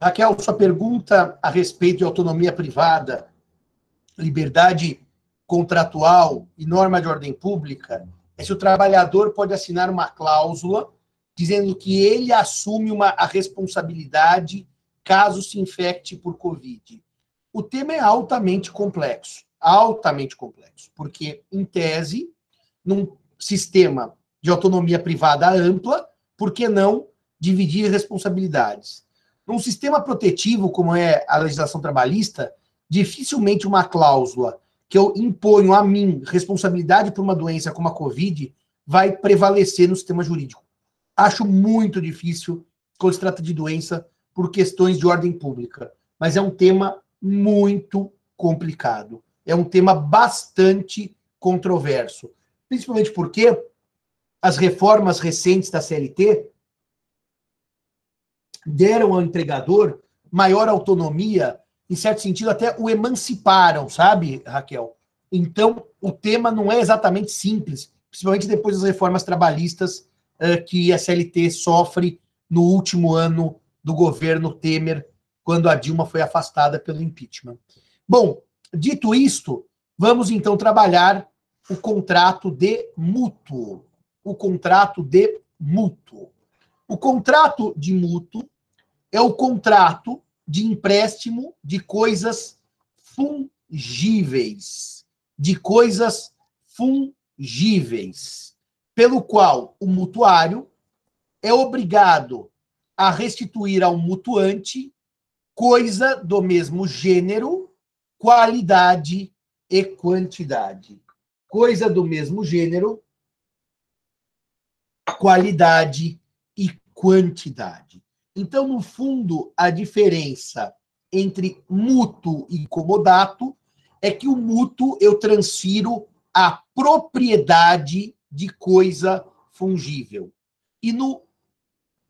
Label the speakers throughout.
Speaker 1: Raquel, sua pergunta a respeito de autonomia privada, liberdade contratual e norma de ordem pública é se o trabalhador pode assinar uma cláusula dizendo que ele assume uma, a responsabilidade caso se infecte por Covid. O tema é altamente complexo, altamente complexo, porque, em tese, num sistema de autonomia privada ampla, por que não dividir responsabilidades? Num sistema protetivo, como é a legislação trabalhista, dificilmente uma cláusula que eu imponho a mim responsabilidade por uma doença como a Covid vai prevalecer no sistema jurídico. Acho muito difícil quando se trata de doença por questões de ordem pública, mas é um tema muito complicado. É um tema bastante controverso, principalmente porque as reformas recentes da CLT deram ao empregador maior autonomia em certo sentido, até o emanciparam, sabe, Raquel? Então, o tema não é exatamente simples, principalmente depois das reformas trabalhistas uh, que a CLT sofre no último ano do governo Temer, quando a Dilma foi afastada pelo impeachment. Bom, dito isto, vamos então trabalhar o contrato de mútuo. O contrato de mútuo. O contrato de mútuo é o contrato de empréstimo de coisas fungíveis, de coisas fungíveis, pelo qual o mutuário é obrigado a restituir ao mutuante coisa do mesmo gênero, qualidade e quantidade. Coisa do mesmo gênero, qualidade e quantidade. Então, no fundo, a diferença entre mútuo e comodato é que o mútuo eu transfiro a propriedade de coisa fungível. E no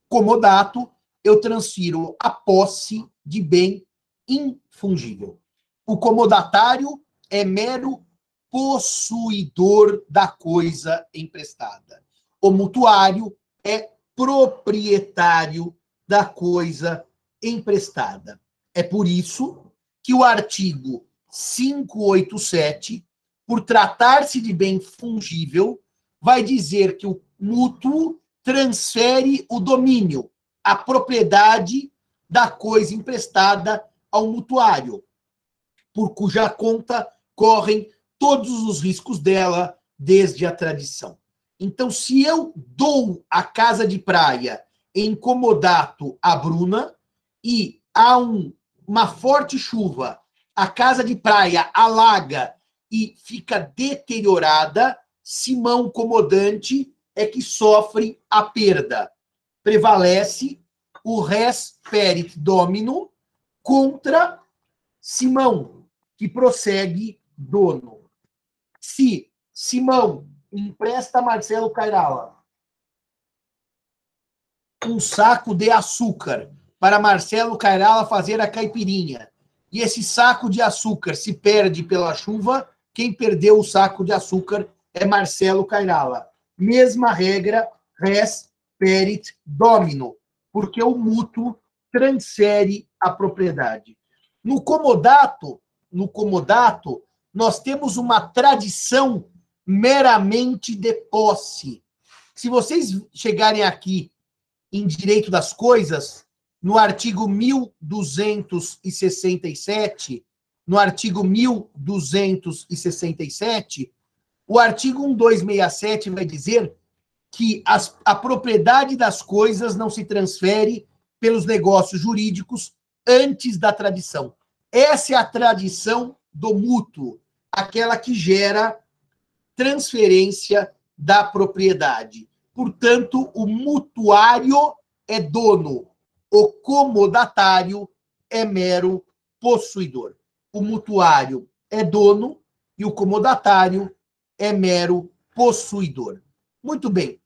Speaker 1: comodato eu transfiro a posse de bem infungível. O comodatário é mero possuidor da coisa emprestada. O mutuário é proprietário da coisa emprestada. É por isso que o artigo 587, por tratar-se de bem fungível, vai dizer que o mútuo transfere o domínio, a propriedade da coisa emprestada ao mutuário, por cuja conta correm todos os riscos dela desde a tradição. Então, se eu dou a casa de praia incomodato a Bruna e há um, uma forte chuva, a casa de praia alaga e fica deteriorada, Simão Comodante é que sofre a perda. Prevalece o res perit domino contra Simão, que prossegue dono. Se Simão empresta Marcelo Cairala um saco de açúcar para Marcelo Cairala fazer a caipirinha. E esse saco de açúcar se perde pela chuva, quem perdeu o saco de açúcar é Marcelo Cairala. Mesma regra, res perit domino, porque o mútuo transfere a propriedade. No comodato, no comodato, nós temos uma tradição meramente de posse. Se vocês chegarem aqui em Direito das Coisas, no artigo 1267, no artigo 1267, o artigo 1267 vai dizer que as, a propriedade das coisas não se transfere pelos negócios jurídicos antes da tradição. Essa é a tradição do mútuo, aquela que gera transferência da propriedade. Portanto, o mutuário é dono, o comodatário é mero possuidor. O mutuário é dono e o comodatário é mero possuidor. Muito bem.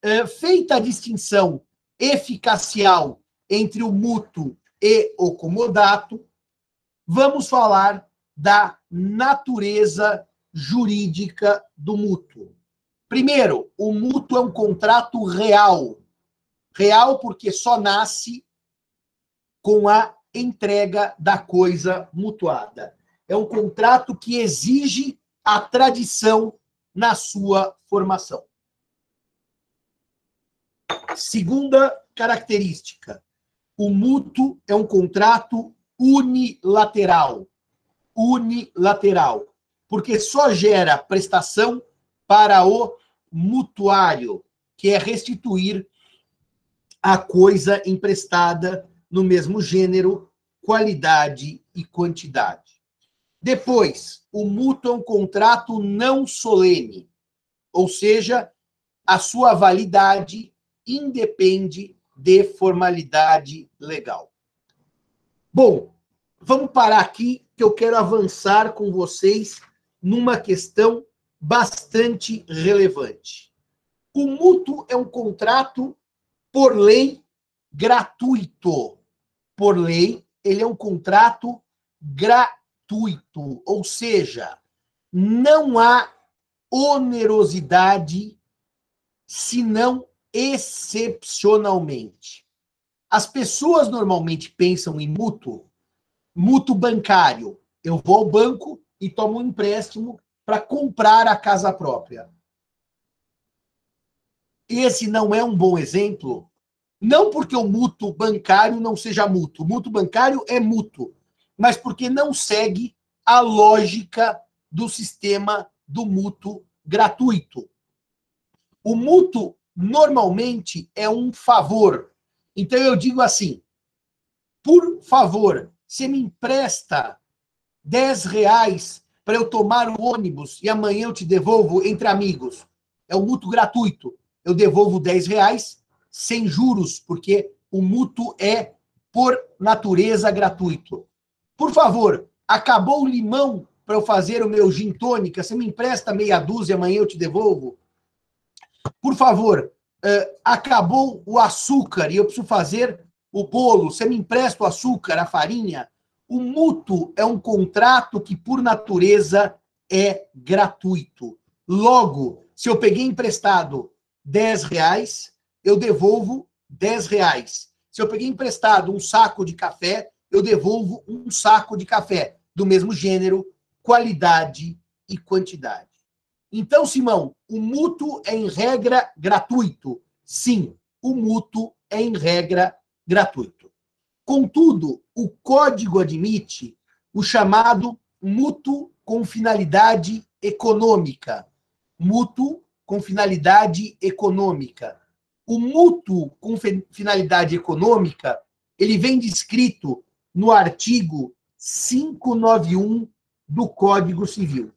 Speaker 1: É, feita a distinção eficacial entre o mútuo e o comodato, vamos falar da natureza jurídica do mútuo. Primeiro, o mútuo é um contrato real. Real porque só nasce com a entrega da coisa mutuada. É um contrato que exige a tradição na sua formação. Segunda característica: o mútuo é um contrato unilateral. Unilateral. Porque só gera prestação para o mutuário, que é restituir a coisa emprestada no mesmo gênero, qualidade e quantidade. Depois, o mútuo é um contrato não solene, ou seja, a sua validade independe de formalidade legal. Bom, vamos parar aqui que eu quero avançar com vocês numa questão bastante relevante. O mútuo é um contrato por lei gratuito. Por lei, ele é um contrato gratuito, ou seja, não há onerosidade senão excepcionalmente. As pessoas normalmente pensam em mútuo, mútuo bancário. Eu vou ao banco e tomo um empréstimo para comprar a casa própria. Esse não é um bom exemplo, não porque o mútuo bancário não seja mútuo. O mútuo bancário é mútuo, mas porque não segue a lógica do sistema do mútuo gratuito. O mútuo normalmente é um favor. Então eu digo assim: por favor, você me empresta 10 reais para eu tomar o ônibus e amanhã eu te devolvo entre amigos. É um mútuo gratuito. Eu devolvo 10 reais sem juros, porque o mútuo é, por natureza, gratuito. Por favor, acabou o limão para eu fazer o meu gin tônica, você me empresta meia dúzia, amanhã eu te devolvo? Por favor, uh, acabou o açúcar e eu preciso fazer o bolo, você me empresta o açúcar, a farinha? O mútuo é um contrato que, por natureza, é gratuito. Logo, se eu peguei emprestado 10 reais, eu devolvo 10 reais. Se eu peguei emprestado um saco de café, eu devolvo um saco de café, do mesmo gênero, qualidade e quantidade. Então, Simão, o mútuo é em regra gratuito. Sim, o mútuo é em regra gratuito. Contudo, o código admite o chamado mútuo com finalidade econômica. Mútuo com finalidade econômica. O mútuo com finalidade econômica, ele vem descrito no artigo 591 do Código Civil.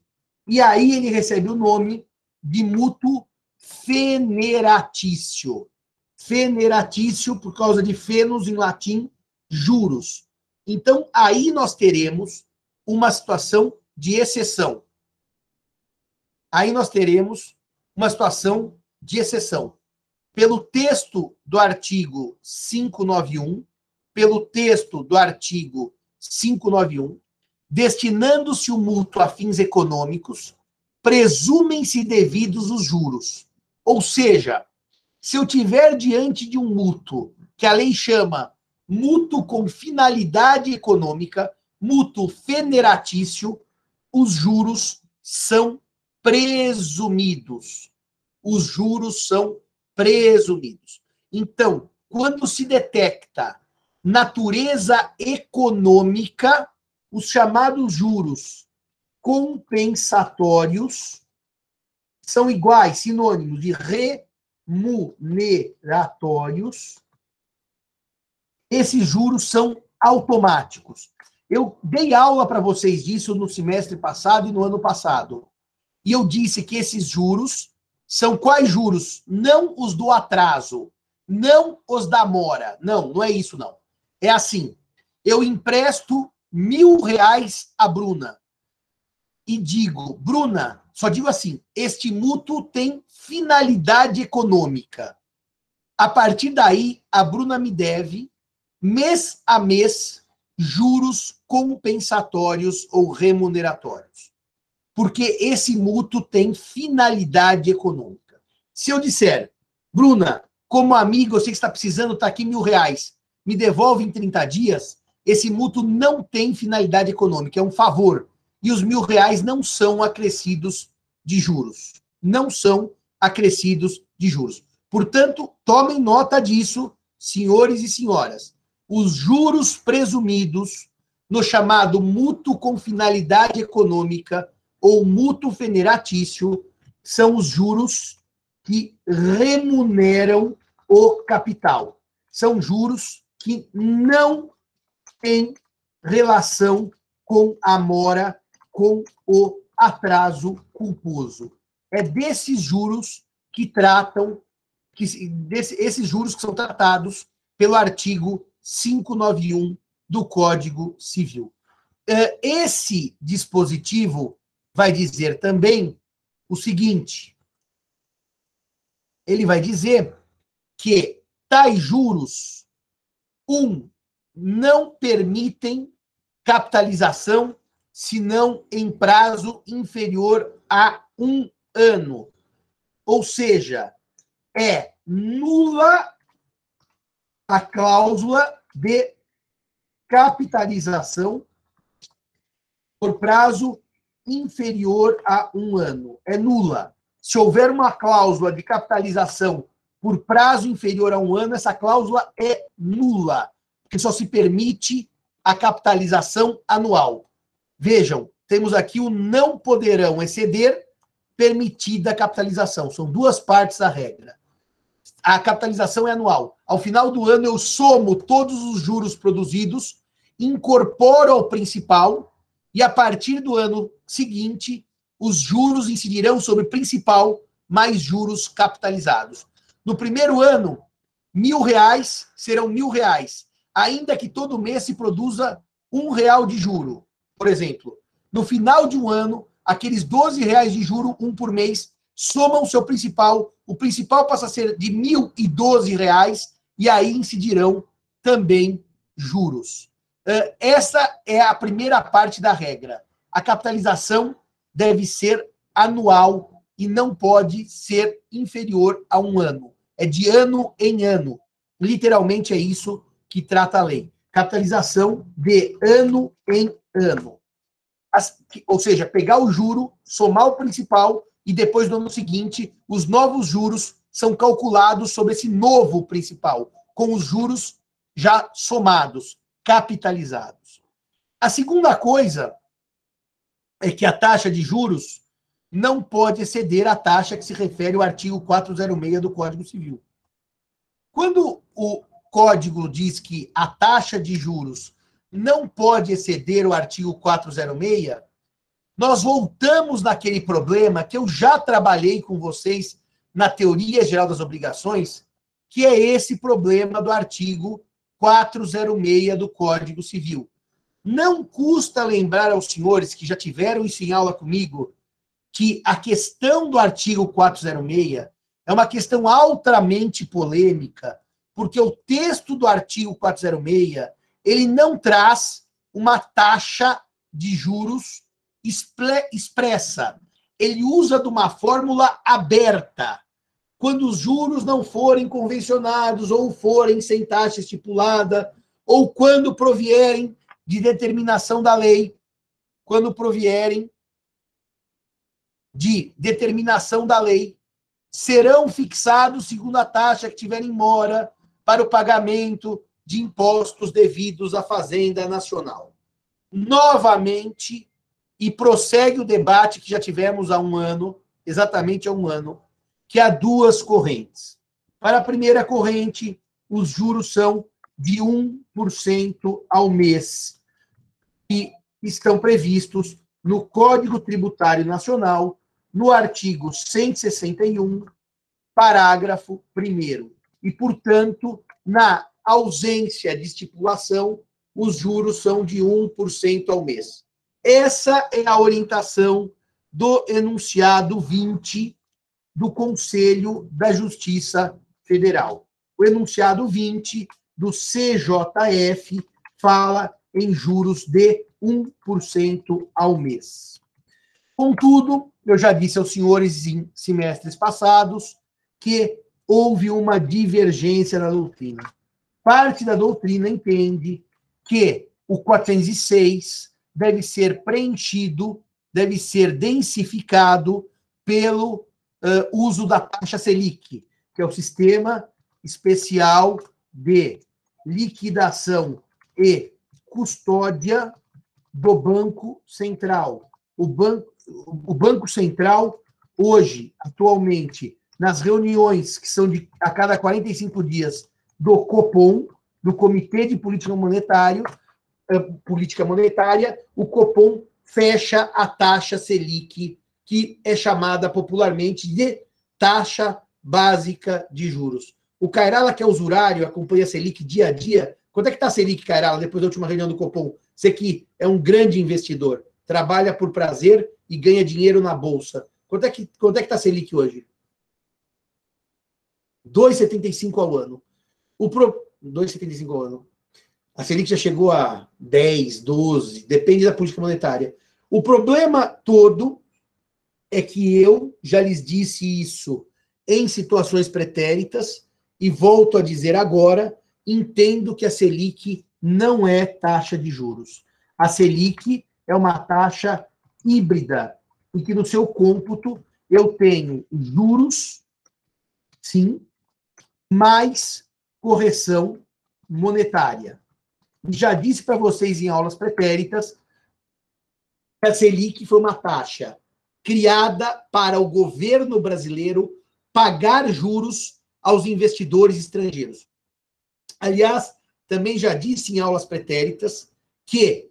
Speaker 1: E aí ele recebe o nome de mútuo feneratício. Feneratício, por causa de fenos em latim, juros. Então, aí nós teremos uma situação de exceção. Aí nós teremos uma situação de exceção. Pelo texto do artigo 591, pelo texto do artigo 591, destinando-se o mútuo a fins econômicos, presumem-se devidos os juros. Ou seja, se eu tiver diante de um mútuo que a lei chama mútuo com finalidade econômica, mútuo feneratício, os juros são presumidos. Os juros são presumidos. Então, quando se detecta natureza econômica, os chamados juros compensatórios são iguais, sinônimos de remuneratórios. Esses juros são automáticos. Eu dei aula para vocês disso no semestre passado e no ano passado. E eu disse que esses juros são quais juros? Não os do atraso, não os da mora. Não, não é isso, não. É assim: eu empresto mil reais a Bruna e digo, Bruna, só digo assim: este mútuo tem finalidade econômica. A partir daí, a Bruna me deve, mês a mês, juros compensatórios ou remuneratórios. Porque esse mútuo tem finalidade econômica. Se eu disser, Bruna, como amigo, eu sei que está precisando, está aqui mil reais. me devolve em 30 dias, esse mútuo não tem finalidade econômica, é um favor. E os mil reais não são acrescidos de juros. Não são acrescidos de juros. Portanto, tomem nota disso, senhores e senhoras. Os juros presumidos no chamado mútuo com finalidade econômica ou mútuo veneratício são os juros que remuneram o capital. São juros que não têm relação com a mora, com o atraso culposo. É desses juros que tratam, que, desse, esses juros que são tratados pelo artigo 591 do Código Civil. É, esse dispositivo vai dizer também o seguinte: ele vai dizer que tais juros, um, não permitem capitalização senão em prazo inferior a um ano. Ou seja, é nula a cláusula de capitalização por prazo inferior a um ano. É nula. Se houver uma cláusula de capitalização por prazo inferior a um ano, essa cláusula é nula, porque só se permite a capitalização anual. Vejam, temos aqui o não poderão exceder permitida a capitalização. São duas partes da regra. A capitalização é anual. Ao final do ano, eu somo todos os juros produzidos, incorporo ao principal, e a partir do ano seguinte, os juros incidirão sobre principal mais juros capitalizados. No primeiro ano, mil reais serão mil reais, ainda que todo mês se produza um real de juro. Por exemplo, no final de um ano, aqueles 12 reais de juro, um por mês, somam seu principal, o principal passa a ser de doze reais, e aí incidirão também juros. Essa é a primeira parte da regra. A capitalização deve ser anual e não pode ser inferior a um ano. É de ano em ano. Literalmente é isso que trata a lei. Capitalização de ano em ano. As, ou seja, pegar o juro, somar o principal e depois no ano seguinte, os novos juros são calculados sobre esse novo principal, com os juros já somados, capitalizados. A segunda coisa é que a taxa de juros não pode exceder a taxa que se refere ao artigo 406 do Código Civil. Quando o código diz que a taxa de juros não pode exceder o artigo 406, nós voltamos naquele problema que eu já trabalhei com vocês na teoria geral das obrigações, que é esse problema do artigo 406 do Código Civil. Não custa lembrar aos senhores que já tiveram isso em aula comigo que a questão do artigo 406 é uma questão altamente polêmica, porque o texto do artigo 406 ele não traz uma taxa de juros expressa. Ele usa de uma fórmula aberta. Quando os juros não forem convencionados ou forem sem taxa estipulada, ou quando provierem de determinação da lei, quando provierem de determinação da lei, serão fixados segundo a taxa que tiver em mora para o pagamento de impostos devidos à Fazenda Nacional. Novamente, e prossegue o debate que já tivemos há um ano, exatamente há um ano, que há duas correntes. Para a primeira corrente, os juros são de 1% ao mês que estão previstos no Código Tributário Nacional, no artigo 161, parágrafo 1. E, portanto, na ausência de estipulação, os juros são de 1% ao mês. Essa é a orientação do enunciado 20 do Conselho da Justiça Federal. O enunciado 20 do CJF fala em juros de 1% ao mês. Contudo, eu já disse aos senhores em semestres passados que houve uma divergência na doutrina. parte da doutrina entende que o 406 deve ser preenchido, deve ser densificado pelo uh, uso da taxa Selic, que é o sistema especial de liquidação e custódia do Banco Central. O Banco, o banco Central, hoje, atualmente, nas reuniões que são de a cada 45 dias do Copom, do Comitê de Política Monetária, Política Monetária, o Copom fecha a taxa Selic, que é chamada popularmente de taxa básica de juros. O Cairala, que é usurário, acompanha a Selic dia a dia. Quanto é que está a Selic, Cairala, depois da última reunião do Copom? Você que é um grande investidor, trabalha por prazer e ganha dinheiro na Bolsa. Quanto é que quanto é está a Selic hoje? 2,75 ao ano. O pro... 2,75 ao ano. A Selic já chegou a 10, 12, depende da política monetária. O problema todo é que eu já lhes disse isso em situações pretéritas e volto a dizer agora, entendo que a Selic não é taxa de juros. A Selic é uma taxa híbrida, em que no seu cômputo eu tenho juros, sim, mais correção monetária. Já disse para vocês em aulas pretéritas que a Selic foi uma taxa criada para o governo brasileiro pagar juros aos investidores estrangeiros. Aliás, também já disse em aulas pretéritas que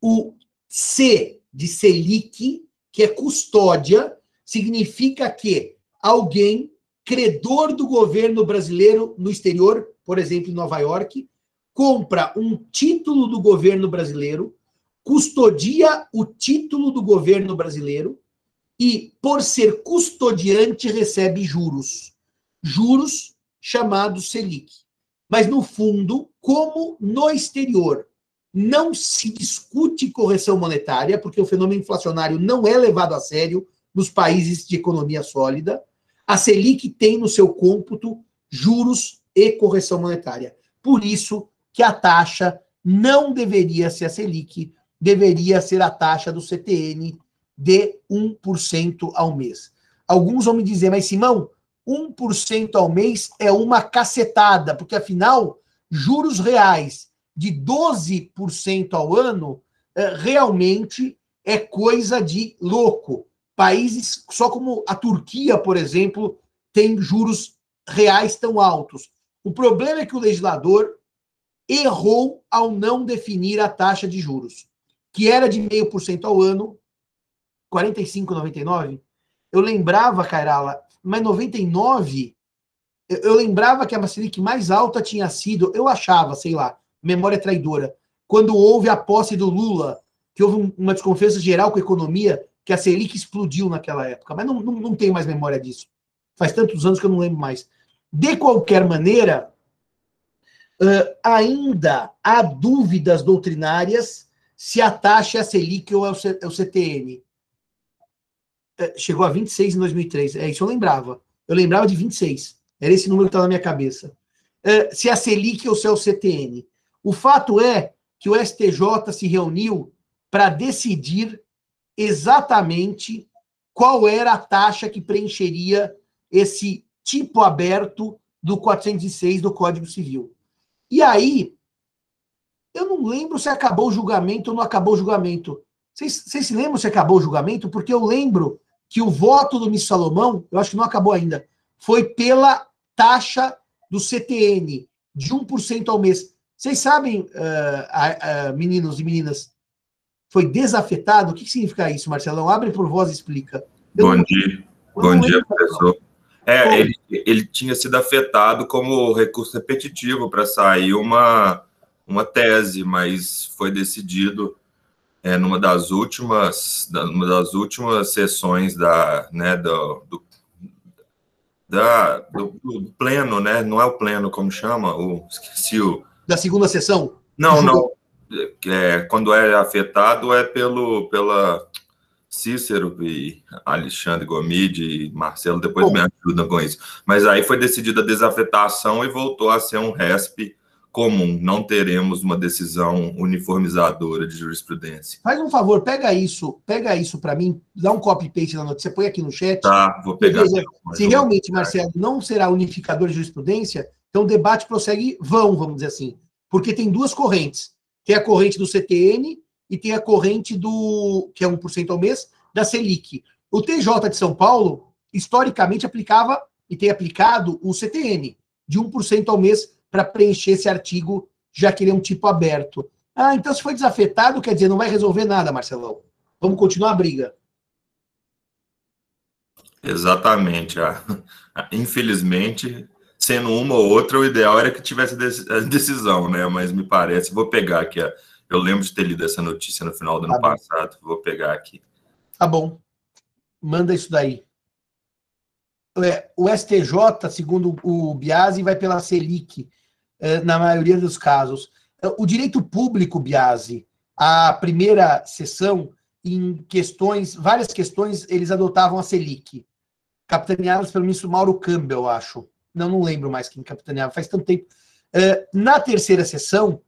Speaker 1: o C de Selic, que é custódia, significa que alguém, credor do governo brasileiro no exterior, por exemplo, em Nova York, compra um título do governo brasileiro, custodia o título do governo brasileiro e, por ser custodiante, recebe juros. Juros chamados Selic. Mas, no fundo, como no exterior não se discute correção monetária, porque o fenômeno inflacionário não é levado a sério nos países de economia sólida, a Selic tem no seu cômputo juros e correção monetária. Por isso que a taxa não deveria ser a Selic, deveria ser a taxa do CTN de 1% ao mês. Alguns vão me dizer, mas Simão, 1% ao mês é uma cacetada, porque afinal, juros reais de 12% ao ano é, realmente é coisa de louco. Países, só como a Turquia, por exemplo, tem juros reais tão altos. O problema é que o legislador errou ao não definir a taxa de juros, que era de 0,5% ao ano, 45,99. Eu lembrava, Cairala, mas 99, eu, eu lembrava que a Selic mais alta tinha sido, eu achava, sei lá, memória traidora, quando houve a posse do Lula, que houve uma desconfiança geral com a economia, que a Selic explodiu naquela época. Mas não, não, não tenho mais memória disso. Faz tantos anos que eu não lembro mais. De qualquer maneira, uh, ainda há dúvidas doutrinárias se a taxa é a Selic ou é o, C, é CTN. É, chegou a 26 em 2003. É isso eu lembrava. Eu lembrava de 26. Era esse número que estava na minha cabeça. É, se é a Selic ou se é o CTN. O fato é que o STJ se reuniu para decidir exatamente qual era a taxa que preencheria esse tipo aberto do 406 do Código Civil. E aí, eu não lembro se acabou o julgamento ou não acabou o julgamento. Vocês, vocês se lembram se acabou o julgamento? Porque eu lembro que o voto do Miss Salomão, eu acho que não acabou ainda, foi pela taxa do CTN, de 1% ao mês. Vocês sabem, uh, uh, meninos e meninas, foi desafetado? O que significa isso, Marcelão? Abre por voz e explica.
Speaker 2: Eu Bom dia. Bom dia, professor. É, ele, ele tinha sido afetado como recurso repetitivo para sair uma, uma tese, mas foi decidido é, numa das últimas, numa das últimas sessões da, né, do, do, da, do, do, pleno, né? Não é o pleno, como chama? O, esqueci o...
Speaker 1: Da segunda sessão?
Speaker 2: Não, não. É, quando é afetado é pelo, pela Cícero e Alexandre Gomide e Marcelo depois Bom. me ajudam com isso. Mas aí foi decidida a desafetação e voltou a ser um RESP comum, não teremos uma decisão uniformizadora de jurisprudência.
Speaker 1: Faz um favor, pega isso, pega isso para mim, dá um copy paste na notícia, põe aqui no chat.
Speaker 2: Tá, vou pegar. Veja,
Speaker 1: se realmente, Marcelo, não será unificador de jurisprudência, então o debate prossegue vão, vamos dizer assim, porque tem duas correntes. Tem a corrente do CTN e tem a corrente do que é 1% ao mês da Selic. O TJ de São Paulo historicamente aplicava e tem aplicado o CTN de 1% ao mês para preencher esse artigo, já que ele é um tipo aberto. Ah, então se foi desafetado, quer dizer, não vai resolver nada, Marcelão. Vamos continuar a briga.
Speaker 2: Exatamente. Ah, infelizmente, sendo uma ou outra, o ideal era que tivesse a decisão, né? Mas me parece, vou pegar aqui. Eu lembro de ter lido essa notícia no final do ano tá passado. Vou pegar aqui.
Speaker 1: Tá bom. Manda isso daí. É, o STJ, segundo o Biasi, vai pela Selic. Eh, na maioria dos casos. Eh, o direito público, Biase, a primeira sessão, em questões, várias questões, eles adotavam a Selic, capitaneadas pelo ministro Mauro Campbell, acho. Não, não lembro mais quem capitaneava, faz tanto tempo. Eh, na terceira sessão,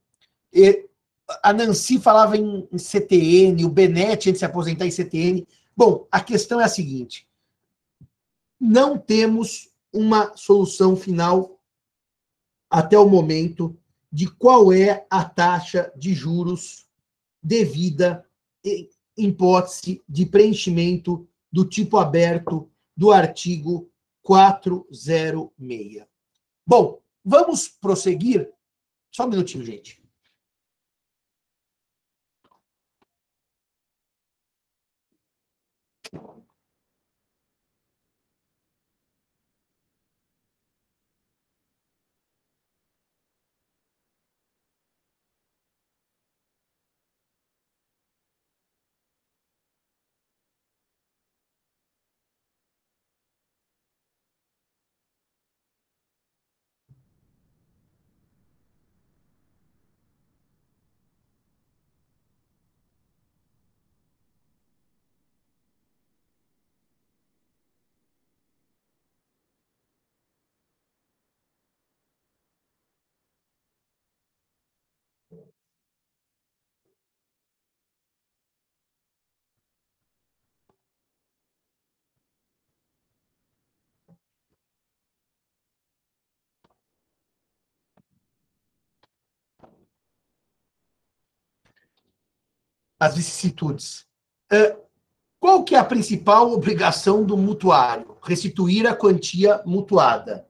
Speaker 1: a Nancy falava em CTN, o Benetti, antes de se aposentar em CTN. Bom, a questão é a seguinte: não temos uma solução final até o momento de qual é a taxa de juros devida em hipótese de preenchimento do tipo aberto do artigo 406. Bom, vamos prosseguir. Só um minutinho, gente. As vicissitudes. É, qual que é a principal obrigação do mutuário? Restituir a quantia mutuada.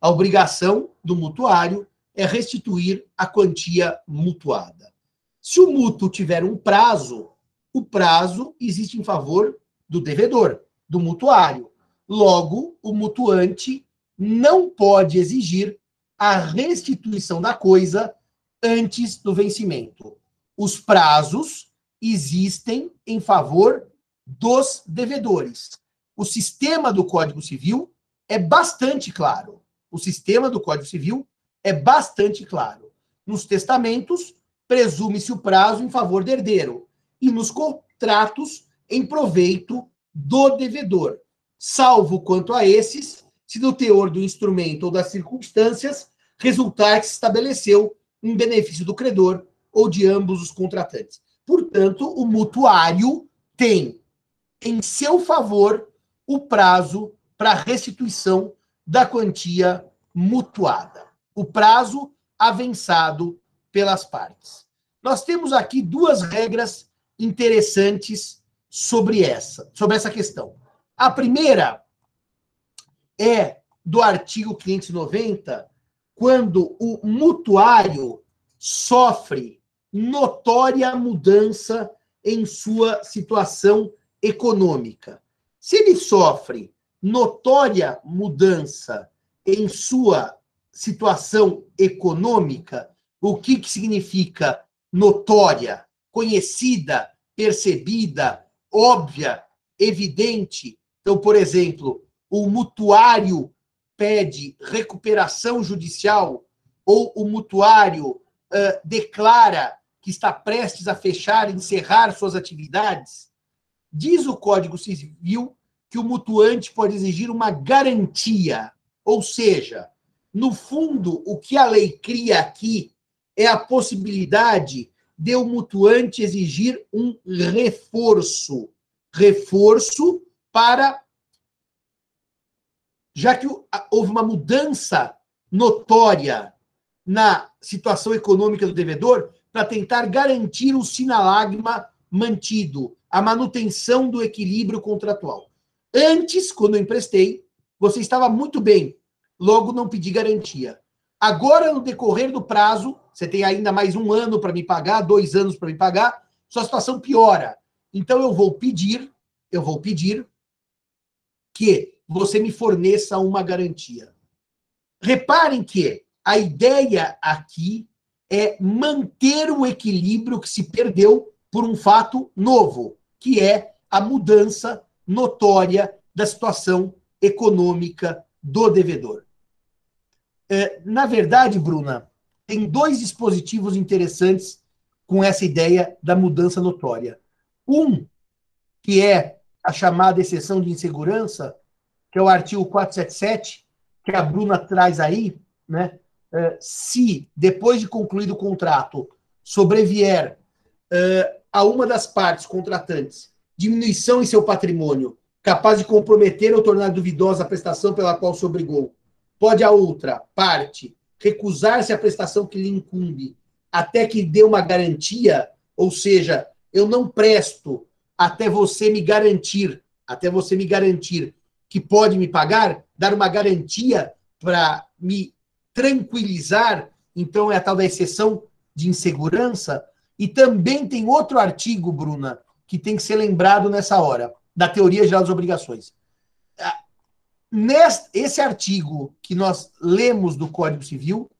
Speaker 1: A obrigação do mutuário é restituir a quantia mutuada. Se o mútuo tiver um prazo, o prazo existe em favor do devedor, do mutuário. Logo, o mutuante não pode exigir a restituição da coisa antes do vencimento. Os prazos existem em favor dos devedores. O sistema do Código Civil é bastante claro. O sistema do Código Civil é bastante claro. Nos testamentos, presume-se o prazo em favor do herdeiro e nos contratos em proveito do devedor, salvo quanto a esses, se do teor do instrumento ou das circunstâncias resultar que se estabeleceu em benefício do credor ou de ambos os contratantes. Portanto, o mutuário tem em seu favor o prazo para restituição da quantia mutuada. O prazo avançado pelas partes. Nós temos aqui duas regras interessantes sobre essa, sobre essa questão. A primeira é do artigo 590, quando o mutuário sofre notória mudança em sua situação econômica. Se ele sofre notória mudança em sua situação econômica, o que, que significa notória, conhecida, percebida, óbvia, evidente? Então, por exemplo, o mutuário pede recuperação judicial ou o mutuário uh, declara que está prestes a fechar, encerrar suas atividades, diz o Código Civil que o mutuante pode exigir uma garantia, ou seja, no fundo, o que a lei cria aqui é a possibilidade de o mutuante exigir um reforço. Reforço para. Já que houve uma mudança notória na situação econômica do devedor, para tentar garantir o sinalagma mantido, a manutenção do equilíbrio contratual. Antes, quando eu emprestei, você estava muito bem, logo não pedi garantia. Agora, no decorrer do prazo, você tem ainda mais um ano para me pagar, dois anos para me pagar, sua situação piora. Então, eu vou pedir, eu vou pedir que você me forneça uma garantia. Reparem que a ideia aqui é manter o equilíbrio que se perdeu por um fato novo, que é a mudança notória da situação econômica do devedor. É, na verdade, Bruna, tem dois dispositivos interessantes com essa ideia da mudança notória. Um, que é a chamada exceção de insegurança, que é o artigo 477, que a Bruna traz aí, né? É, se, depois de concluído o contrato, sobrevier é, a uma das partes contratantes diminuição em seu patrimônio, capaz de comprometer ou tornar duvidosa a prestação pela qual se obrigou, pode a outra parte recusar-se à prestação que lhe incumbe até que dê uma garantia, ou seja, eu não presto até você me garantir, até você me garantir que pode me pagar, dar uma garantia para me tranquilizar, então é a tal da exceção de insegurança. E também tem outro artigo, Bruna, que tem que ser lembrado nessa hora, da teoria geral das obrigações. Neste, esse artigo que nós lemos do Código Civil,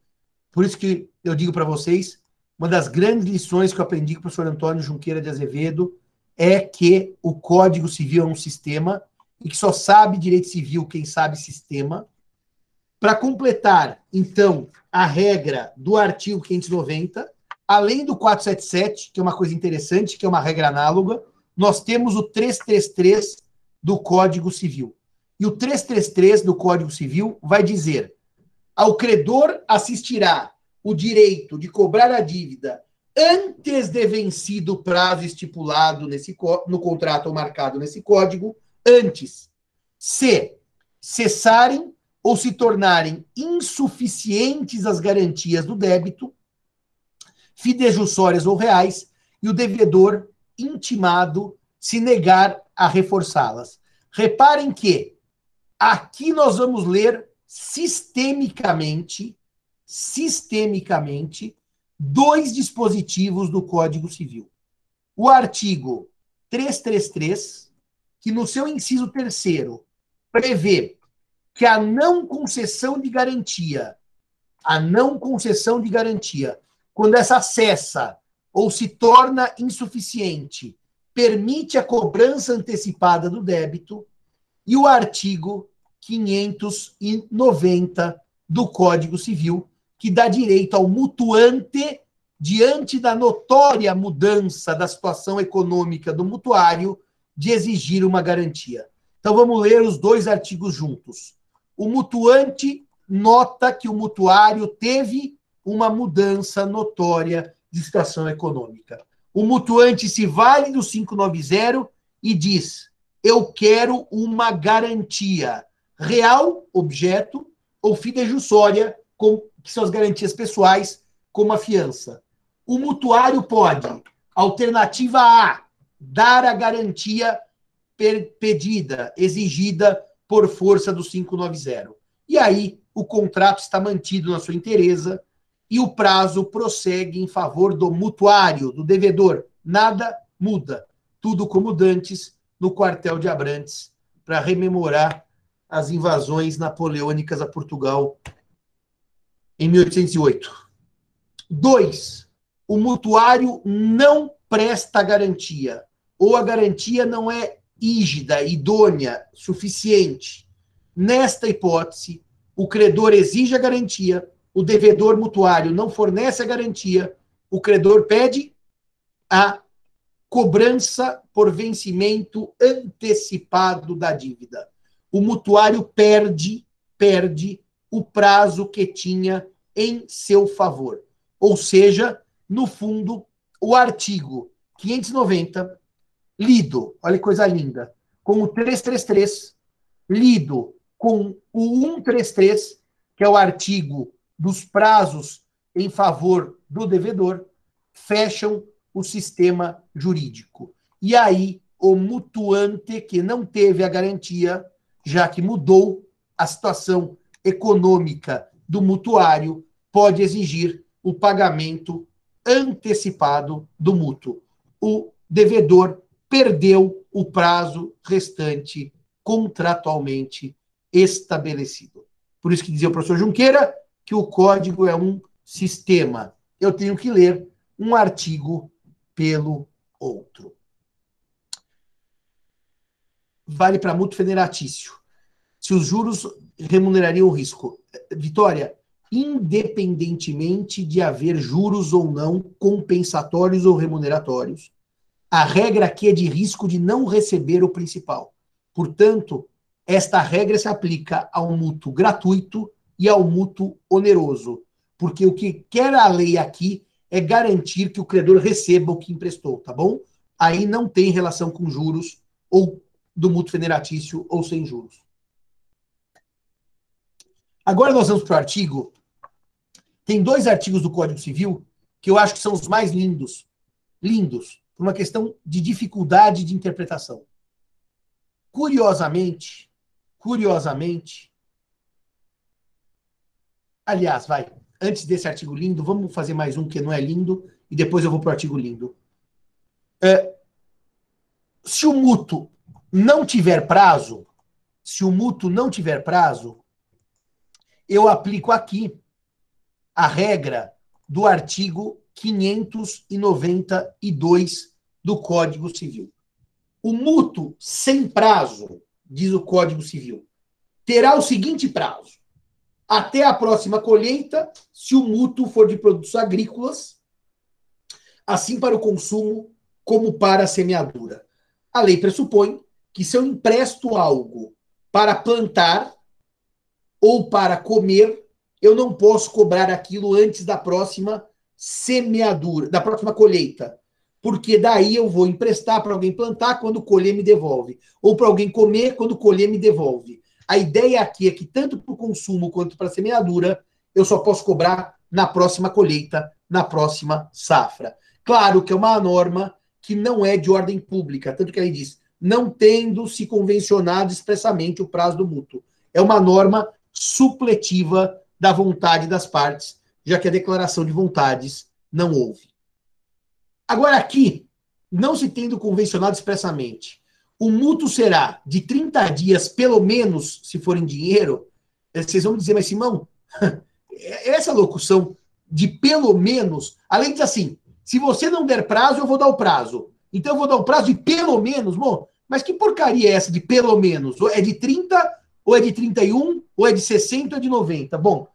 Speaker 1: por isso que eu digo para vocês, uma das grandes lições que eu aprendi com o professor Antônio Junqueira de Azevedo é que o Código Civil é um sistema e que só sabe direito civil quem sabe sistema. Para completar, então, a regra do artigo 590, além do 477, que é uma coisa interessante, que é uma regra análoga, nós temos o 333 do Código Civil. E o 333 do Código Civil vai dizer: ao credor assistirá o direito de cobrar a dívida antes de vencido o prazo estipulado nesse, no contrato ou marcado nesse código, antes, se cessarem ou se tornarem insuficientes as garantias do débito, fidejussórias ou reais, e o devedor intimado se negar a reforçá-las. Reparem que Aqui nós vamos ler sistemicamente, sistemicamente, dois dispositivos do Código Civil. O artigo 333, que no seu inciso terceiro prevê que a não concessão de garantia, a não concessão de garantia, quando essa cessa ou se torna insuficiente, permite a cobrança antecipada do débito, e o artigo 590 do Código Civil, que dá direito ao mutuante, diante da notória mudança da situação econômica do mutuário, de exigir uma garantia. Então vamos ler os dois artigos juntos. O mutuante nota que o mutuário teve uma mudança notória de situação econômica. O mutuante se vale do 590 e diz: eu quero uma garantia real, objeto, ou fidejussória, com, que são as garantias pessoais, como a fiança. O mutuário pode, alternativa A, dar a garantia pedida, exigida por força do 590. E aí o contrato está mantido na sua inteireza e o prazo prossegue em favor do mutuário, do devedor. Nada muda. Tudo como dantes no quartel de Abrantes para rememorar as invasões napoleônicas a Portugal em 1808. Dois, o mutuário não presta garantia, ou a garantia não é ígida, idônea, suficiente. Nesta hipótese, o credor exige a garantia, o devedor mutuário não fornece a garantia, o credor pede a cobrança por vencimento antecipado da dívida. O mutuário perde, perde o prazo que tinha em seu favor. Ou seja, no fundo, o artigo 590, lido, olha que coisa linda, com o 333, lido com o 133, que é o artigo dos prazos em favor do devedor, fecham o sistema jurídico. E aí, o mutuante que não teve a garantia, já que mudou a situação econômica do mutuário, pode exigir o pagamento antecipado do mútuo. O devedor perdeu o prazo restante contratualmente estabelecido. Por isso que dizia o professor Junqueira que o código é um sistema. Eu tenho que ler um artigo pelo outro. Vale para mútuo federatício. Se os juros remunerariam o risco. Vitória, independentemente de haver juros ou não compensatórios ou remuneratórios, a regra aqui é de risco de não receber o principal. Portanto, esta regra se aplica ao mútuo gratuito e ao mútuo oneroso, porque o que quer a lei aqui é garantir que o credor receba o que emprestou, tá bom? Aí não tem relação com juros ou do mútuo federatício ou sem juros. Agora nós vamos para o artigo. Tem dois artigos do Código Civil que eu acho que são os mais lindos. Lindos, por uma questão de dificuldade de interpretação. Curiosamente, curiosamente, aliás, vai, antes desse artigo lindo, vamos fazer mais um que não é lindo, e depois eu vou para o artigo lindo. É, se o mútuo não tiver prazo, se o mútuo não tiver prazo, eu aplico aqui a regra do artigo 592 do Código Civil. O mútuo sem prazo diz o Código Civil, terá o seguinte prazo: até a próxima colheita, se o mútuo for de produtos agrícolas, assim para o consumo como para a semeadura. A lei pressupõe que se eu empresto algo para plantar ou para comer, eu não posso cobrar aquilo antes da próxima semeadura, da próxima colheita porque daí eu vou emprestar para alguém plantar, quando colher me devolve. Ou para alguém comer, quando colher me devolve. A ideia aqui é que tanto para o consumo quanto para a semeadura, eu só posso cobrar na próxima colheita, na próxima safra. Claro que é uma norma que não é de ordem pública, tanto que ele diz, não tendo se convencionado expressamente o prazo do mútuo. É uma norma supletiva da vontade das partes, já que a declaração de vontades não houve. Agora, aqui, não se tendo convencionado expressamente, o mútuo será de 30 dias, pelo menos, se for em dinheiro, eh, vocês vão dizer, mas Simão, essa locução de pelo menos, além de assim, se você não der prazo, eu vou dar o prazo. Então eu vou dar o prazo de pelo menos, bom, mas que porcaria é essa de pelo menos? É de 30, ou é de 31, ou é de 60, ou é de 90? Bom,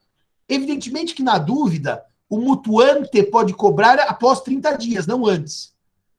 Speaker 1: evidentemente que na dúvida, o mutuante pode cobrar após 30 dias, não antes.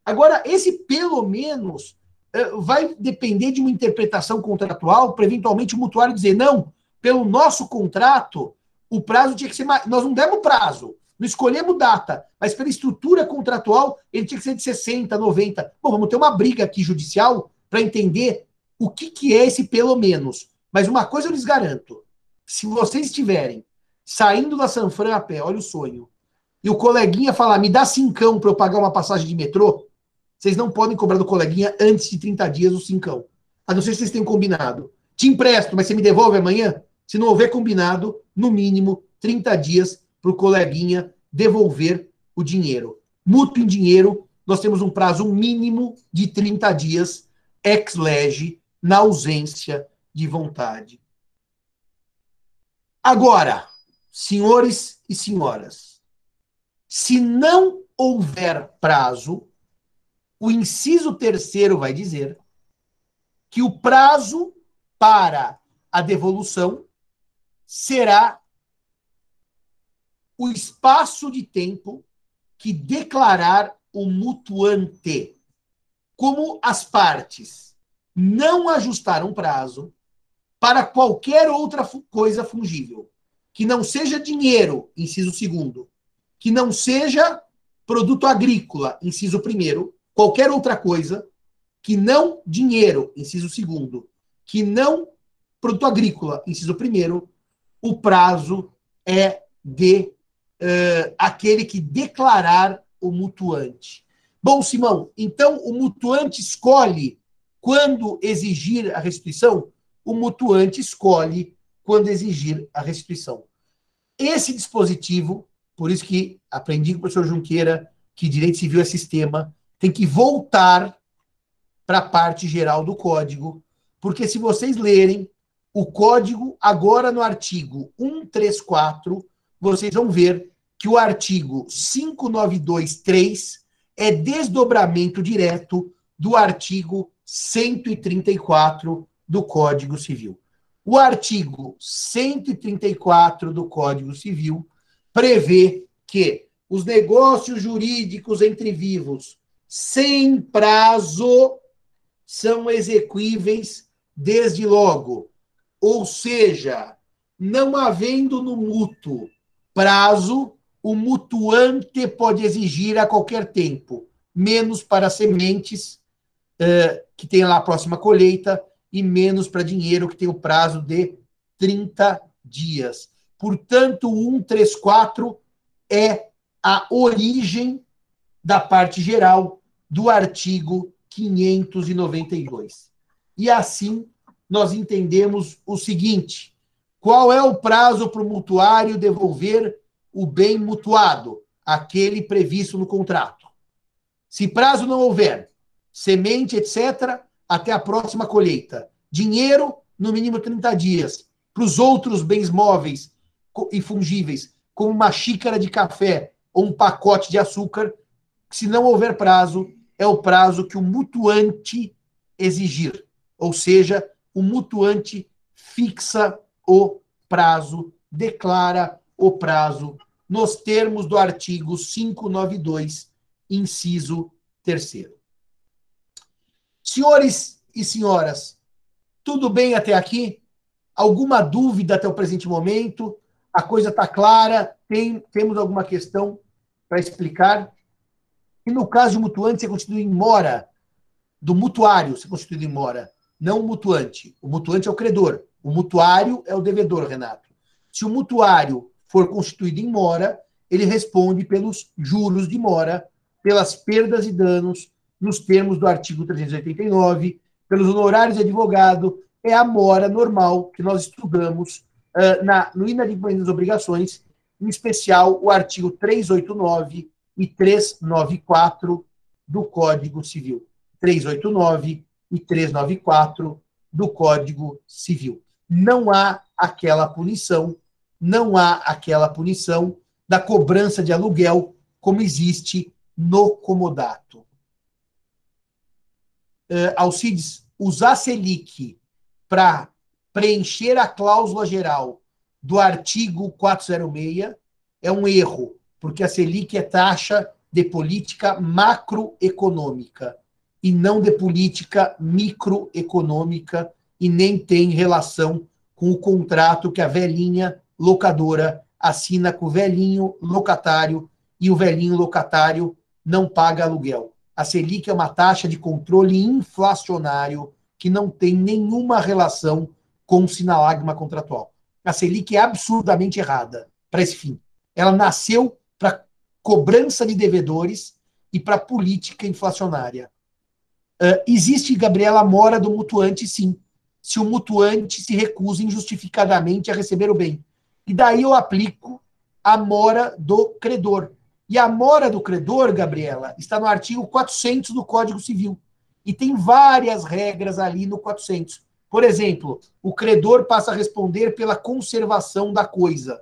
Speaker 1: Agora, esse pelo menos eh, vai depender de uma interpretação contratual para eventualmente o mutuário dizer, não, pelo nosso contrato, o prazo tinha que ser mais. Nós não demos prazo, não escolhemos data, mas pela estrutura contratual, ele tinha que ser de 60, 90. Bom, vamos ter uma briga aqui judicial para entender o que, que é esse pelo menos. Mas uma coisa eu lhes garanto: se vocês estiverem saindo da Sanfran a pé, olha o sonho, e o coleguinha falar, me dá cincão para eu pagar uma passagem de metrô, vocês não podem cobrar do coleguinha antes de 30 dias o cincão. A não ser que vocês tenham combinado. Te empresto, mas você me devolve amanhã? Se não houver combinado, no mínimo 30 dias para o coleguinha devolver o dinheiro. Mútuo em dinheiro, nós temos um prazo mínimo de 30 dias ex lege, na ausência de vontade. Agora, senhores e senhoras, se não houver prazo, o inciso terceiro vai dizer que o prazo para a devolução será o espaço de tempo que declarar o mutuante. Como as partes não ajustaram prazo para qualquer outra coisa fungível, que não seja dinheiro, inciso segundo, que não seja produto agrícola, inciso primeiro, qualquer outra coisa, que não dinheiro, inciso segundo, que não produto agrícola, inciso primeiro, o prazo é de uh, aquele que declarar o mutuante. Bom, Simão, então o mutuante escolhe quando exigir a restituição? O mutuante escolhe quando exigir a restituição. Esse dispositivo, por isso que aprendi com o professor Junqueira que direito civil é sistema, tem que voltar para a parte geral do código, porque se vocês lerem o código agora no artigo 134, vocês vão ver que o artigo 5923 é desdobramento direto do artigo 134 do Código Civil. O artigo 134 do Código Civil prevê que os negócios jurídicos entre vivos sem prazo são exequíveis desde logo. Ou seja, não havendo no mútuo prazo, o mutuante pode exigir a qualquer tempo, menos para sementes, uh, que tem lá a próxima colheita, e menos para dinheiro, que tem o prazo de 30 dias. Portanto, o 134 é a origem da parte geral do artigo 592. E assim nós entendemos o seguinte: qual é o prazo para o mutuário devolver o bem mutuado, aquele previsto no contrato? Se prazo não houver, semente, etc., até a próxima colheita. Dinheiro, no mínimo 30 dias. Para os outros bens móveis e fungíveis, como uma xícara de café ou um pacote de açúcar, se não houver prazo, é o prazo que o mutuante exigir. Ou seja, o mutuante fixa o prazo, declara o prazo nos termos do artigo 592, inciso 3. Senhores e senhoras, tudo bem até aqui? Alguma dúvida até o presente momento? A coisa está clara? Tem, temos alguma questão para explicar? E no caso de mutuante, você constitui em mora, do mutuário, você constitui em mora, não o mutuante. O mutuante é o credor, o mutuário é o devedor, Renato. Se o mutuário for constituído em mora, ele responde pelos juros de mora, pelas perdas e danos nos termos do artigo 389, pelos honorários de advogado, é a mora normal que nós estudamos uh, na, no inadimplemento das obrigações, em especial o artigo 389 e 394 do Código Civil. 389 e 394 do Código Civil. Não há aquela punição, não há aquela punição da cobrança de aluguel como existe no comodato uh, Alcides, usar Selic para preencher a cláusula geral do artigo 406 é um erro, porque a Selic é taxa de política macroeconômica e não de política microeconômica e nem tem relação com o contrato que a velhinha locadora assina com o velhinho locatário e o velhinho locatário não paga aluguel. A Selic é uma taxa de controle inflacionário que não tem nenhuma relação com o sinalagma contratual. A Selic é absurdamente errada para esse fim. Ela nasceu para cobrança de devedores e para política inflacionária. Uh, existe, Gabriela, mora do mutuante, sim. Se o mutuante se recusa injustificadamente a receber o bem. E daí eu aplico a mora do credor. E a mora do credor, Gabriela, está no artigo 400 do Código Civil. E tem várias regras ali no 400. Por exemplo, o credor passa a responder pela conservação da coisa.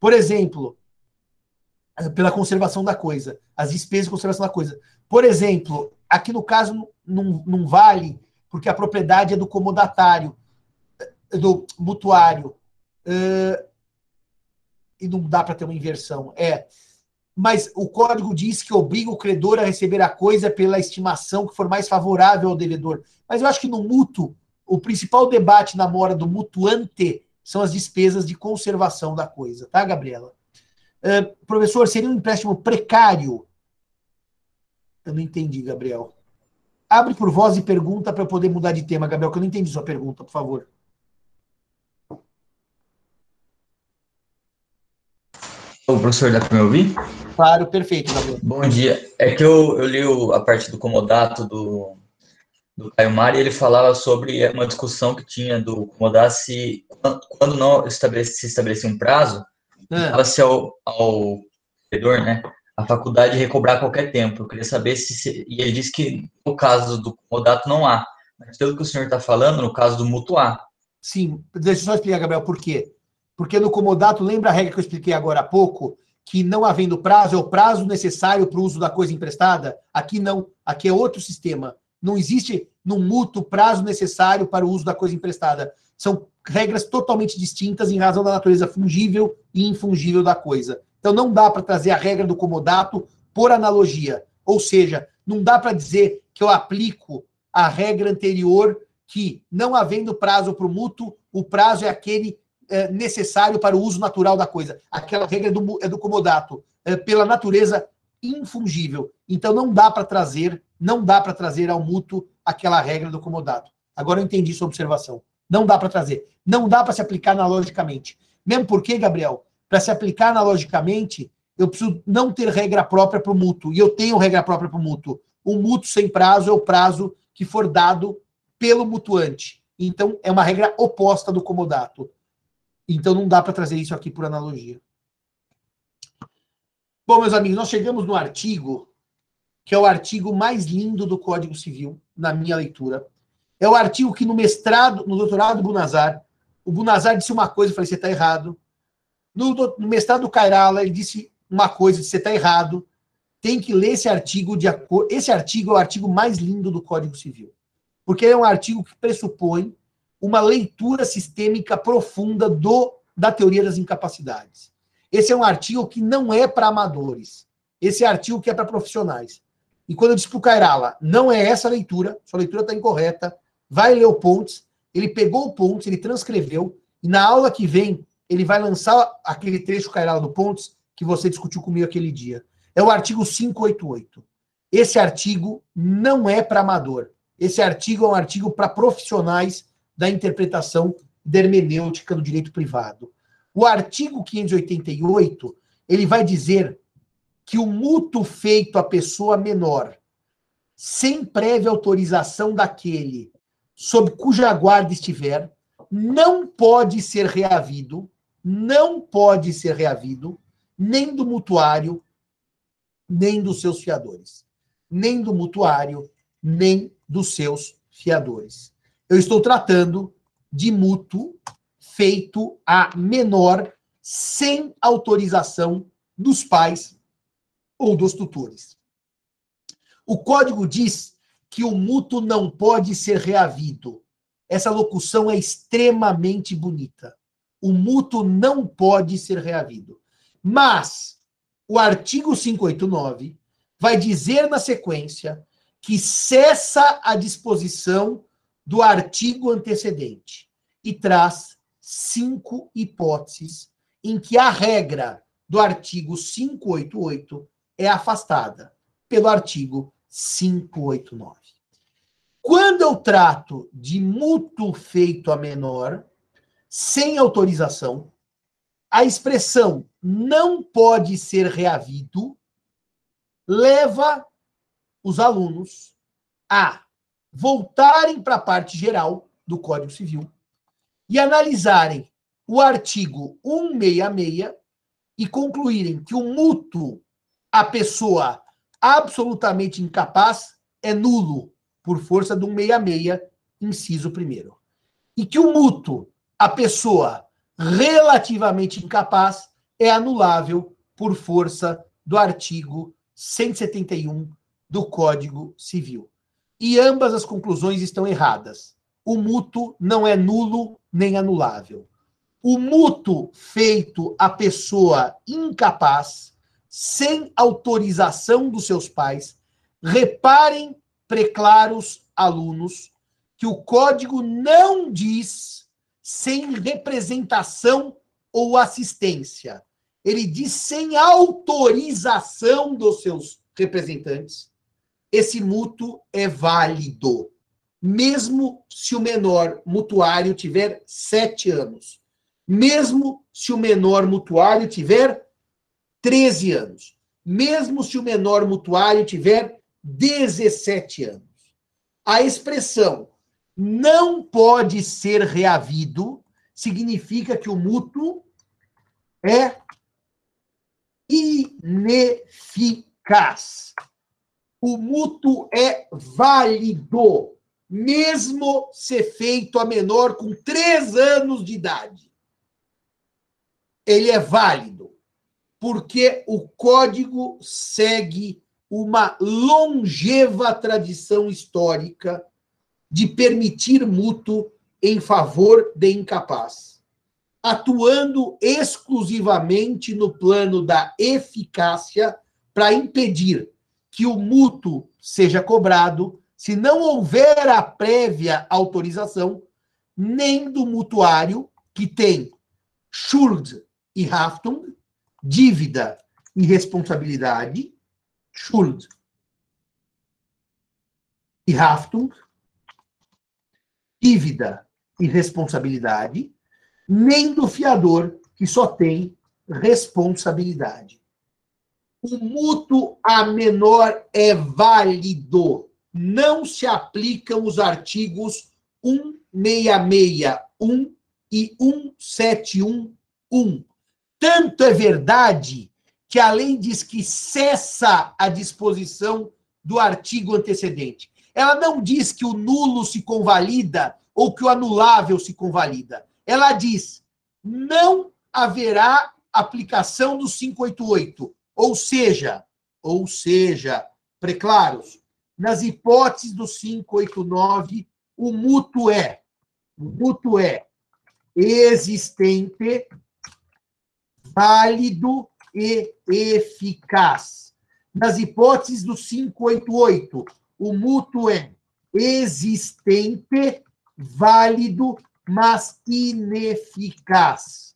Speaker 1: Por exemplo, pela conservação da coisa, as despesas de conservação da coisa. Por exemplo, aqui no caso não, não vale, porque a propriedade é do comodatário, do mutuário. Uh, e não dá para ter uma inversão. É mas o código diz que obriga o credor a receber a coisa pela estimação que for mais favorável ao devedor. Mas eu acho que no mútuo, o principal debate na mora do mutuante são as despesas de conservação da coisa, tá, Gabriela? Uh, professor, seria um empréstimo precário? Eu não entendi, Gabriel. Abre por voz e pergunta para eu poder mudar de tema, Gabriel, que eu não entendi sua pergunta, por favor.
Speaker 3: O professor, dá para me ouvir?
Speaker 1: Claro, perfeito, Gabriel.
Speaker 3: Bom dia. É que eu, eu li o, a parte do comodato do, do Caio Mari e ele falava sobre uma discussão que tinha do comodato se, quando não estabelece, se estabelecia um prazo, é. dava-se ao, ao credor, né, a faculdade de recobrar qualquer tempo. Eu queria saber se, se, E ele disse que no caso do comodato não há. Mas pelo que o senhor está falando, no caso do mutuar.
Speaker 1: Sim, deixa eu só explicar, Gabriel, por quê? Porque no comodato, lembra a regra que eu expliquei agora há pouco? Que não havendo prazo, é o prazo necessário para o uso da coisa emprestada? Aqui não. Aqui é outro sistema. Não existe no mútuo prazo necessário para o uso da coisa emprestada. São regras totalmente distintas em razão da natureza fungível e infungível da coisa. Então não dá para trazer a regra do comodato por analogia. Ou seja, não dá para dizer que eu aplico a regra anterior que, não havendo prazo para o mútuo, o prazo é aquele é, necessário para o uso natural da coisa. Aquela regra é do, é do comodato, é, pela natureza infungível. Então não dá para trazer, não dá para trazer ao mútuo aquela regra do comodato. Agora eu entendi sua observação. Não dá para trazer. Não dá para se aplicar analogicamente. Mesmo porque, Gabriel, para se aplicar analogicamente, eu preciso não ter regra própria para o mútuo. E eu tenho regra própria para o mútuo. O mútuo sem prazo é o prazo que for dado pelo mutuante. Então, é uma regra oposta do comodato. Então não dá para trazer isso aqui por analogia. Bom, meus amigos, nós chegamos no artigo que é o artigo mais lindo do Código Civil, na minha leitura. É o artigo que no mestrado, no doutorado do Bunazar, o Bunazar disse uma coisa, eu falei, você está errado. No, no, mestrado do Cairala, ele disse uma coisa, você está errado. Tem que ler esse artigo de. Esse artigo é o artigo mais lindo do Código Civil. Porque é um artigo que pressupõe uma leitura sistêmica profunda do da teoria das incapacidades. Esse é um artigo que não é para amadores. Esse é artigo que é para profissionais. E quando eu disse para o Cairala, não é essa a leitura, sua leitura está incorreta, vai ler o Pontes. Ele pegou o Pontes, ele transcreveu, e na aula que vem, ele vai lançar aquele trecho, Cairala, do Pontes, que você discutiu comigo aquele dia. É o artigo 588. Esse artigo não é para amador. Esse artigo é um artigo para profissionais da interpretação da hermenêutica do direito privado. O artigo 588, ele vai dizer que o mútuo feito à pessoa menor, sem prévia autorização daquele sob cuja guarda estiver, não pode ser reavido, não pode ser reavido, nem do mutuário, nem dos seus fiadores. Nem do mutuário, nem dos seus fiadores eu estou tratando de mútuo feito a menor sem autorização dos pais ou dos tutores. O código diz que o mútuo não pode ser reavido. Essa locução é extremamente bonita. O mútuo não pode ser reavido. Mas o artigo 589 vai dizer na sequência que cessa a disposição do artigo antecedente e traz cinco hipóteses em que a regra do artigo 588 é afastada pelo artigo 589. Quando eu trato de mútuo feito a menor, sem autorização, a expressão não pode ser reavido leva os alunos a voltarem para a parte geral do Código Civil e analisarem o artigo 166 e concluírem que o mútuo a pessoa absolutamente incapaz é nulo por força do 166, inciso primeiro. E que o mútuo a pessoa relativamente incapaz é anulável por força do artigo 171 do Código Civil. E ambas as conclusões estão erradas. O mútuo não é nulo nem anulável. O mútuo feito à pessoa incapaz, sem autorização dos seus pais, reparem, preclaros alunos, que o código não diz sem representação ou assistência. ele diz sem autorização dos seus representantes, esse mútuo é válido, mesmo se o menor mutuário tiver sete anos, mesmo se o menor mutuário tiver 13 anos, mesmo se o menor mutuário tiver 17 anos. A expressão não pode ser reavido significa que o mútuo é ineficaz. O mútuo é válido, mesmo ser feito a menor com três anos de idade. Ele é válido, porque o código segue uma longeva tradição histórica de permitir mútuo em favor de incapaz, atuando exclusivamente no plano da eficácia para impedir que o mútuo seja cobrado se não houver a prévia autorização nem do mutuário que tem Schuld e Haftung, dívida e responsabilidade, Schuld e Haftung, dívida e responsabilidade, nem do fiador, que só tem responsabilidade. O mútuo a menor é válido. Não se aplicam os artigos 1661 e 1711. Tanto é verdade que a lei diz que cessa a disposição do artigo antecedente. Ela não diz que o nulo se convalida ou que o anulável se convalida. Ela diz: não haverá aplicação do 588. Ou seja, ou seja, preclaros, nas hipóteses do 589, o mútuo é, o mútuo é existente, válido e eficaz. Nas hipóteses do 588, o mútuo é existente, válido, mas ineficaz.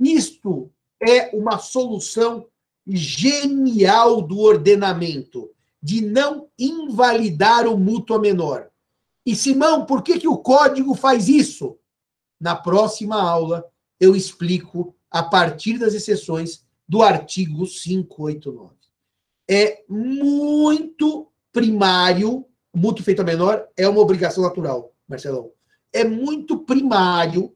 Speaker 1: Isto é uma solução genial do ordenamento, de não invalidar o mútuo menor. E, Simão, por que, que o código faz isso? Na próxima aula, eu explico a partir das exceções do artigo 589. É muito primário, mútuo feito a menor é uma obrigação natural, Marcelão. É muito primário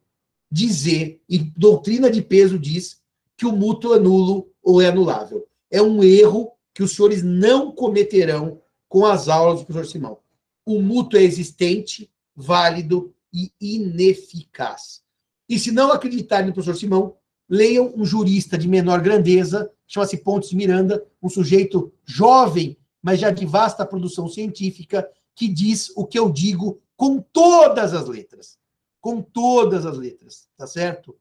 Speaker 1: dizer, e doutrina de peso diz, que o mútuo é nulo ou é anulável. É um erro que os senhores não cometerão com as aulas do professor Simão. O mútuo é existente, válido e ineficaz. E se não acreditarem no professor Simão, leiam um jurista de menor grandeza, chama-se Pontes Miranda, um sujeito jovem, mas já de vasta produção científica, que diz o que eu digo com todas as letras. Com todas as letras, tá certo?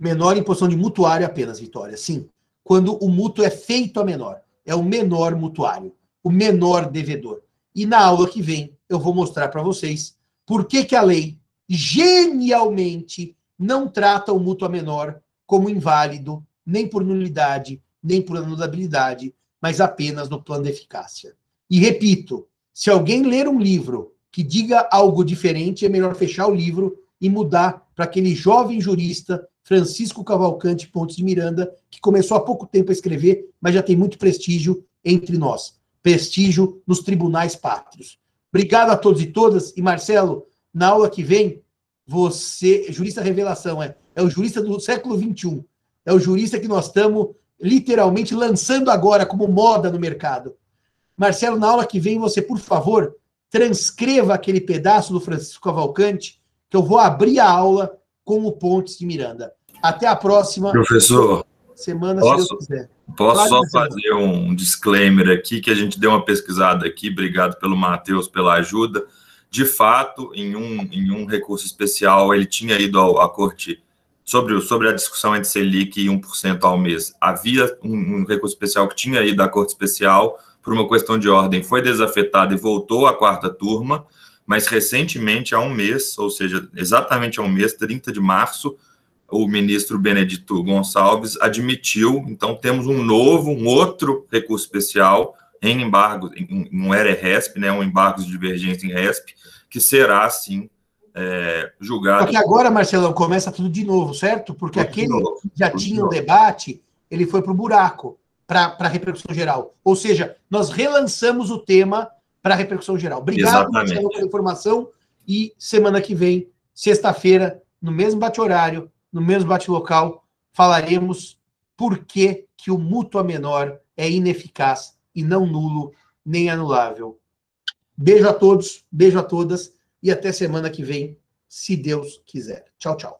Speaker 1: Menor em posição de mutuário apenas, Vitória. Sim. Quando o mútuo é feito a menor. É o menor mutuário, o menor devedor. E na aula que vem eu vou mostrar para vocês por que, que a lei genialmente não trata o mútuo a menor como inválido, nem por nulidade, nem por anulabilidade, mas apenas no plano de eficácia. E repito, se alguém ler um livro que diga algo diferente, é melhor fechar o livro e mudar para aquele jovem jurista Francisco Cavalcante Pontes de Miranda, que começou há pouco tempo a escrever, mas já tem muito prestígio entre nós. Prestígio nos tribunais pátrios. Obrigado a todos e todas. E Marcelo, na aula que vem, você, jurista revelação, é, é o jurista do século XXI. É o jurista que nós estamos literalmente lançando agora como moda no mercado. Marcelo, na aula que vem, você, por favor, transcreva aquele pedaço do Francisco Cavalcante, que eu vou abrir a aula com o Pontes de Miranda. Até a próxima.
Speaker 2: Professor.
Speaker 1: Semana,
Speaker 2: posso, se Deus quiser. Posso só fazer um disclaimer aqui, que a gente deu uma pesquisada aqui, obrigado pelo Matheus pela ajuda de fato, em um, em um recurso especial, ele tinha ido ao, à corte sobre, sobre a discussão entre Selic e 1% ao mês. Havia um, um, recurso especial que tinha ido à corte especial por uma questão de ordem, foi desafetado e voltou à quarta turma, mas recentemente, há um mês, ou seja, exatamente há um mês, 30 de março, o ministro Benedito Gonçalves admitiu, então temos um novo, um outro recurso especial em embargo, em, um RESP, né, um embargo de divergência em RESP, que será, sim, é, julgado.
Speaker 1: Porque agora, Marcelão, começa tudo de novo, certo? Porque tudo aquele novo, já tinha um debate, ele foi para o buraco, para a repercussão geral. Ou seja, nós relançamos o tema para a repercussão geral. Obrigado, Exatamente. Pela informação. E semana que vem, sexta-feira, no mesmo bate-horário, no mesmo bate-local, falaremos por que, que o mútua menor é ineficaz e não nulo nem anulável. Beijo a todos, beijo a todas e até semana que vem, se Deus quiser. Tchau, tchau.